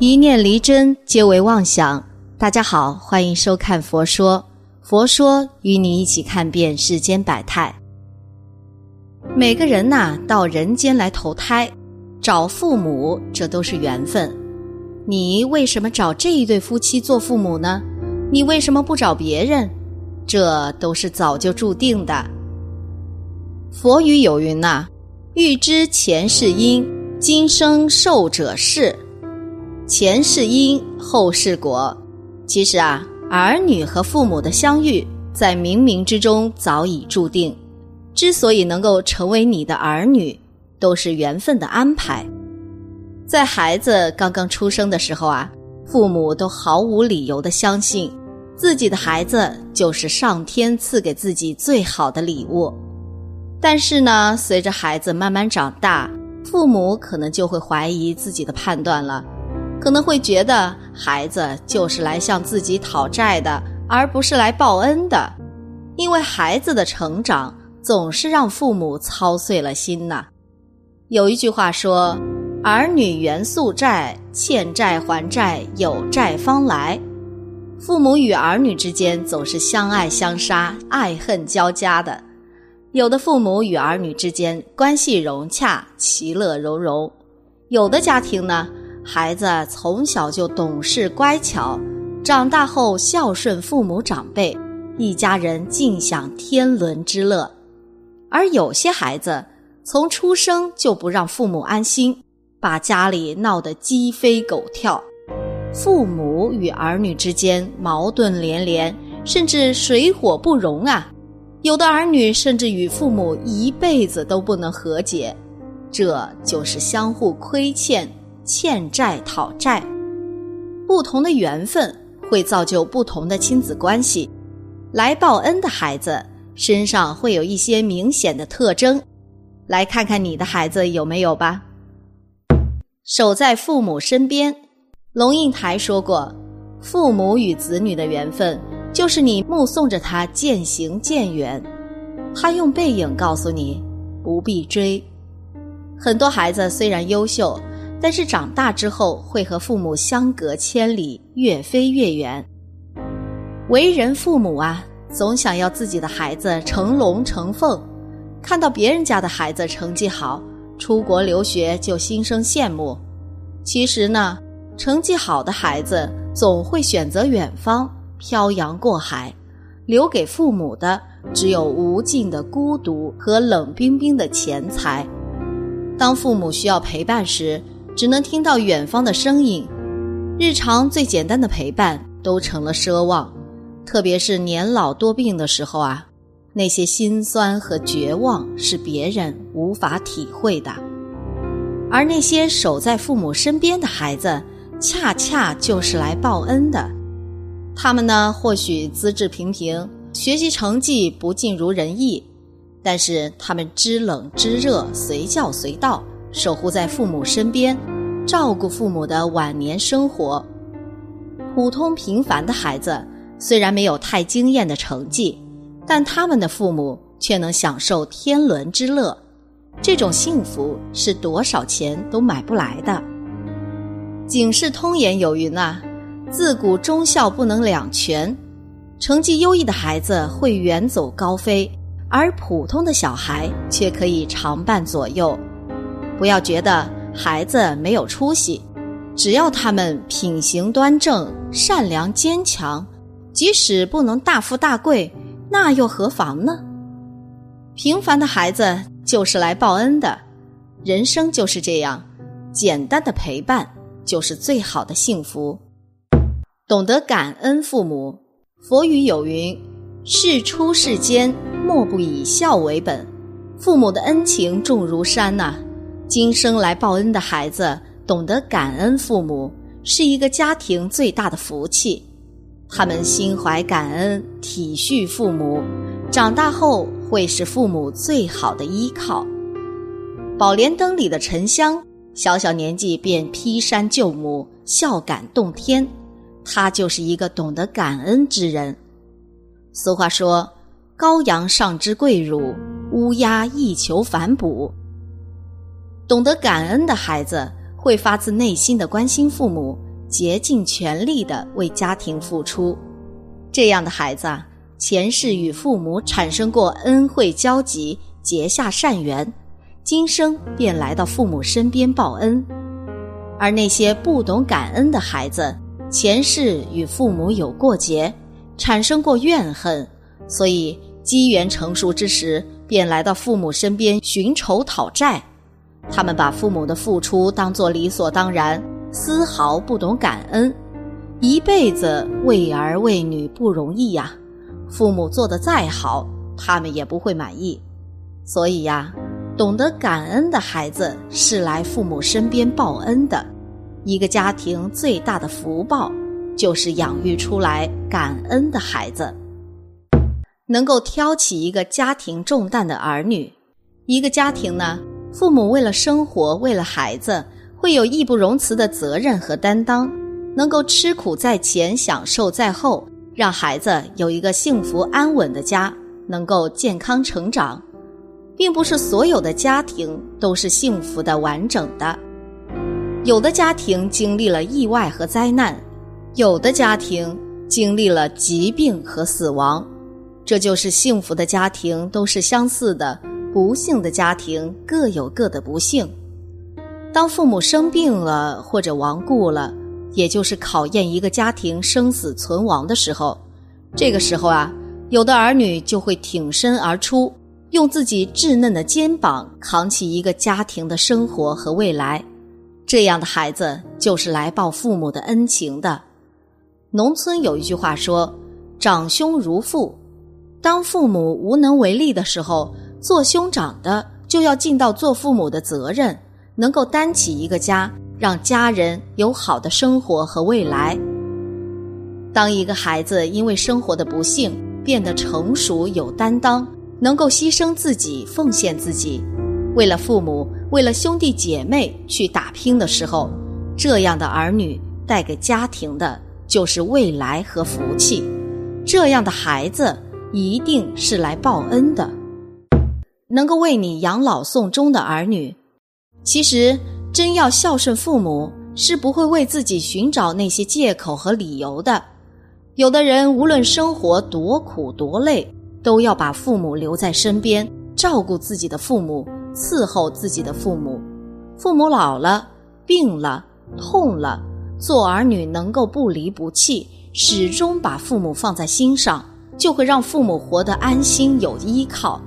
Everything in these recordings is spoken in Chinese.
一念离真，皆为妄想。大家好，欢迎收看《佛说》，佛说与你一起看遍世间百态。每个人呐，到人间来投胎，找父母，这都是缘分。你为什么找这一对夫妻做父母呢？你为什么不找别人？这都是早就注定的。佛语有云呐：“欲知前世因，今生受者是。”前世因，后世果。其实啊，儿女和父母的相遇，在冥冥之中早已注定。之所以能够成为你的儿女，都是缘分的安排。在孩子刚刚出生的时候啊，父母都毫无理由的相信，自己的孩子就是上天赐给自己最好的礼物。但是呢，随着孩子慢慢长大，父母可能就会怀疑自己的判断了。可能会觉得孩子就是来向自己讨债的，而不是来报恩的，因为孩子的成长总是让父母操碎了心呐。有一句话说：“儿女原宿债，欠债还债，有债方来。”父母与儿女之间总是相爱相杀、爱恨交加的。有的父母与儿女之间关系融洽、其乐融融；有的家庭呢。孩子从小就懂事乖巧，长大后孝顺父母长辈，一家人尽享天伦之乐；而有些孩子从出生就不让父母安心，把家里闹得鸡飞狗跳，父母与儿女之间矛盾连连，甚至水火不容啊！有的儿女甚至与父母一辈子都不能和解，这就是相互亏欠。欠债讨债，不同的缘分会造就不同的亲子关系。来报恩的孩子身上会有一些明显的特征，来看看你的孩子有没有吧。守在父母身边，龙应台说过：“父母与子女的缘分，就是你目送着他渐行渐远，他用背影告诉你不必追。”很多孩子虽然优秀。但是长大之后会和父母相隔千里，越飞越远。为人父母啊，总想要自己的孩子成龙成凤，看到别人家的孩子成绩好，出国留学就心生羡慕。其实呢，成绩好的孩子总会选择远方，漂洋过海，留给父母的只有无尽的孤独和冷冰冰的钱财。当父母需要陪伴时，只能听到远方的声音，日常最简单的陪伴都成了奢望，特别是年老多病的时候啊，那些心酸和绝望是别人无法体会的。而那些守在父母身边的孩子，恰恰就是来报恩的。他们呢，或许资质平平，学习成绩不尽如人意，但是他们知冷知热，随叫随到。守护在父母身边，照顾父母的晚年生活。普通平凡的孩子虽然没有太惊艳的成绩，但他们的父母却能享受天伦之乐。这种幸福是多少钱都买不来的。警世通言有云啊：“自古忠孝不能两全。”成绩优异的孩子会远走高飞，而普通的小孩却可以常伴左右。不要觉得孩子没有出息，只要他们品行端正、善良坚强，即使不能大富大贵，那又何妨呢？平凡的孩子就是来报恩的，人生就是这样，简单的陪伴就是最好的幸福。懂得感恩父母，佛语有云：“事出世间，莫不以孝为本。”父母的恩情重如山呐。今生来报恩的孩子懂得感恩父母，是一个家庭最大的福气。他们心怀感恩，体恤父母，长大后会是父母最好的依靠。《宝莲灯》里的沉香，小小年纪便劈山救母，孝感动天。他就是一个懂得感恩之人。俗话说：“羔羊尚知跪乳，乌鸦亦求反哺。”懂得感恩的孩子会发自内心的关心父母，竭尽全力的为家庭付出。这样的孩子啊，前世与父母产生过恩惠交集，结下善缘，今生便来到父母身边报恩。而那些不懂感恩的孩子，前世与父母有过节，产生过怨恨，所以机缘成熟之时，便来到父母身边寻仇讨债。他们把父母的付出当作理所当然，丝毫不懂感恩。一辈子为儿为女不容易呀，父母做的再好，他们也不会满意。所以呀，懂得感恩的孩子是来父母身边报恩的。一个家庭最大的福报，就是养育出来感恩的孩子，能够挑起一个家庭重担的儿女。一个家庭呢？父母为了生活，为了孩子，会有义不容辞的责任和担当，能够吃苦在前，享受在后，让孩子有一个幸福安稳的家，能够健康成长。并不是所有的家庭都是幸福的、完整的，有的家庭经历了意外和灾难，有的家庭经历了疾病和死亡，这就是幸福的家庭都是相似的。不幸的家庭各有各的不幸。当父母生病了或者亡故了，也就是考验一个家庭生死存亡的时候。这个时候啊，有的儿女就会挺身而出，用自己稚嫩的肩膀扛起一个家庭的生活和未来。这样的孩子就是来报父母的恩情的。农村有一句话说：“长兄如父。”当父母无能为力的时候。做兄长的就要尽到做父母的责任，能够担起一个家，让家人有好的生活和未来。当一个孩子因为生活的不幸变得成熟有担当，能够牺牲自己、奉献自己，为了父母、为了兄弟姐妹去打拼的时候，这样的儿女带给家庭的就是未来和福气。这样的孩子一定是来报恩的。能够为你养老送终的儿女，其实真要孝顺父母，是不会为自己寻找那些借口和理由的。有的人无论生活多苦多累，都要把父母留在身边，照顾自己的父母，伺候自己的父母。父母老了、病了、痛了，做儿女能够不离不弃，始终把父母放在心上，就会让父母活得安心有依靠。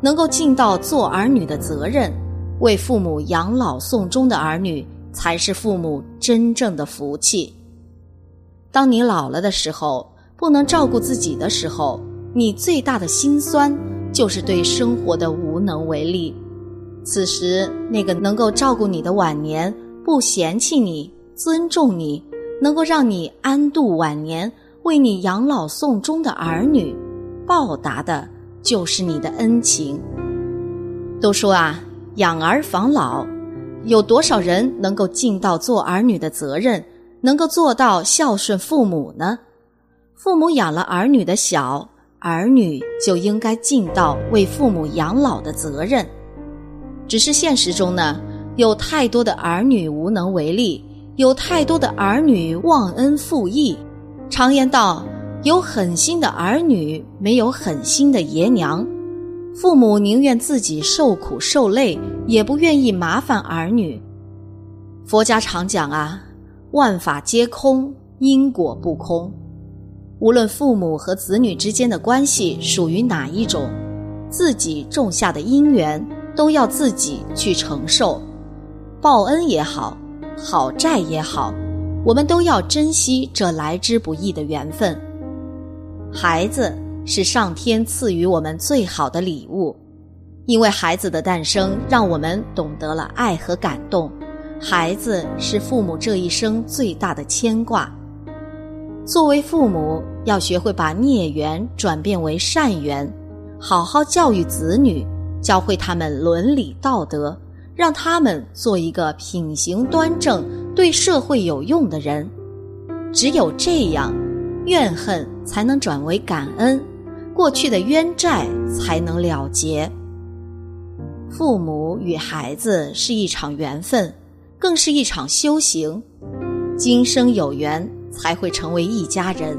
能够尽到做儿女的责任，为父母养老送终的儿女，才是父母真正的福气。当你老了的时候，不能照顾自己的时候，你最大的心酸就是对生活的无能为力。此时，那个能够照顾你的晚年，不嫌弃你、尊重你，能够让你安度晚年、为你养老送终的儿女，报答的。就是你的恩情。都说啊，养儿防老，有多少人能够尽到做儿女的责任，能够做到孝顺父母呢？父母养了儿女的小，儿女就应该尽到为父母养老的责任。只是现实中呢，有太多的儿女无能为力，有太多的儿女忘恩负义。常言道。有狠心的儿女，没有狠心的爷娘。父母宁愿自己受苦受累，也不愿意麻烦儿女。佛家常讲啊，万法皆空，因果不空。无论父母和子女之间的关系属于哪一种，自己种下的因缘都要自己去承受。报恩也好，好债也好，我们都要珍惜这来之不易的缘分。孩子是上天赐予我们最好的礼物，因为孩子的诞生，让我们懂得了爱和感动。孩子是父母这一生最大的牵挂。作为父母，要学会把孽缘转变为善缘，好好教育子女，教会他们伦理道德，让他们做一个品行端正、对社会有用的人。只有这样。怨恨才能转为感恩，过去的冤债才能了结。父母与孩子是一场缘分，更是一场修行。今生有缘才会成为一家人。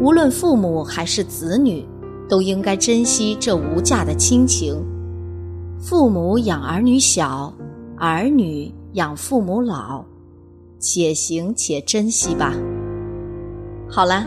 无论父母还是子女，都应该珍惜这无价的亲情。父母养儿女小，儿女养父母老，且行且珍惜吧。好了，